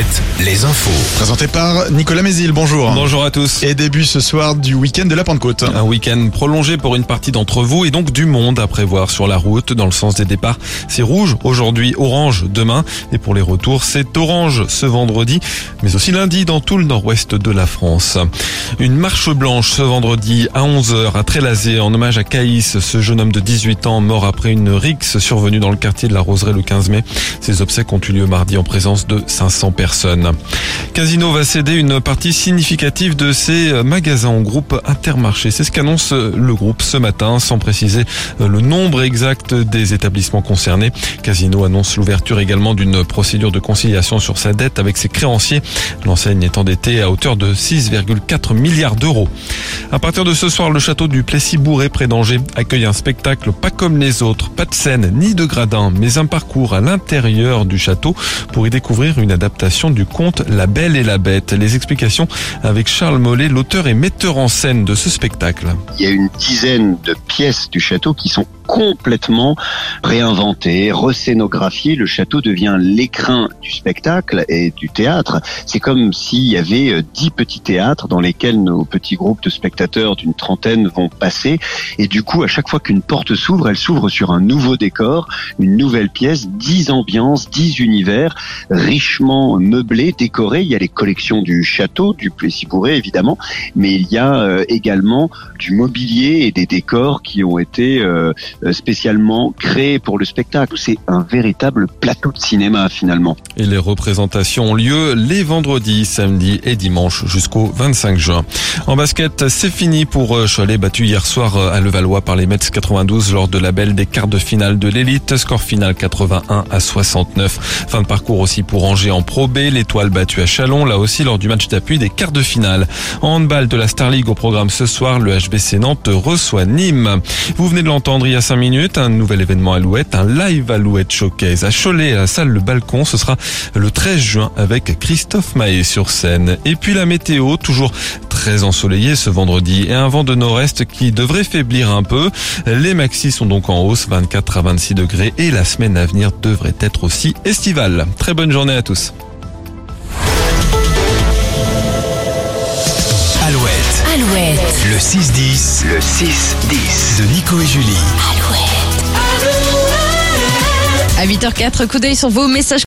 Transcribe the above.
Alouette, les infos. Présenté par Nicolas Mézil, bonjour. Bonjour à tous. Et début ce soir du week-end de la Pentecôte. Un week-end prolongé pour une partie d'entre vous et donc du monde à prévoir sur la route dans le sens des départs. C'est rouge aujourd'hui, orange demain et pour les retours c'est orange ce vendredi mais aussi lundi dans tout le nord-ouest de la France. Une marche blanche ce vendredi à 11h à Trélazé en hommage à Caïs, ce jeune homme de 18 ans mort après une rixe survenue dans le quartier de la Roseraie le 15 mai. Ses obsèques ont eu lieu mardi en présence de 500 personnes. Casino va céder une partie significative de ses magasins au groupe Intermarché. C'est ce qu'annonce le groupe ce matin, sans préciser le nombre exact des établissements concernés. Casino annonce l'ouverture également d'une procédure de conciliation sur sa dette avec ses créanciers. L'enseigne est endettée à hauteur de 6,4 milliards d'euros. À partir de ce soir, le château du Plessis-Bourré près d'Angers accueille un spectacle pas comme les autres, pas de scène ni de gradin, mais un parcours à l'intérieur du château pour y découvrir une adaptation du conte La Belle et la Bête. Les explications avec Charles Mollet, l'auteur et metteur en scène de ce spectacle. Il y a une dizaine de pièces du château qui sont complètement réinventé, rescénographié. Le château devient l'écrin du spectacle et du théâtre. C'est comme s'il y avait euh, dix petits théâtres dans lesquels nos petits groupes de spectateurs d'une trentaine vont passer. Et du coup, à chaque fois qu'une porte s'ouvre, elle s'ouvre sur un nouveau décor, une nouvelle pièce, dix ambiances, dix univers richement meublés, décorés. Il y a les collections du château, du Plessis-Bourré évidemment, mais il y a euh, également du mobilier et des décors qui ont été euh, spécialement créés pour le spectacle. C'est un véritable plateau de cinéma finalement. Et les représentations ont lieu les vendredis, samedis et dimanches jusqu'au 25 juin. En basket, c'est fini pour euh, Cholet, battu hier soir euh, à Levallois par les Mets 92 lors de la belle des quarts de finale de l'élite. Score final 81 à 69. Fin de parcours aussi pour Angers en Pro B. L'étoile battue à Chalon, là aussi lors du match d'appui des quarts de finale. En handball de la Star League au programme ce soir, le HBC Nantes reçoit Nîmes. Vous venez de l'entendre il y a 5 minutes, un nouvel événement Alouette, un live Alouette Showcase à Cholet, à la salle Le Balcon. Ce sera le 13 juin avec Christophe Maé sur scène. Et puis la météo, toujours très ensoleillé ce vendredi et un vent de nord-est qui devrait faiblir un peu. Les maxis sont donc en hausse, 24 à 26 degrés et la semaine à venir devrait être aussi estivale. Très bonne journée à tous. Le 6-10 Le 6-10. de Nico et Julie. Alouette. À 8h04, coup d'œil sur vos messages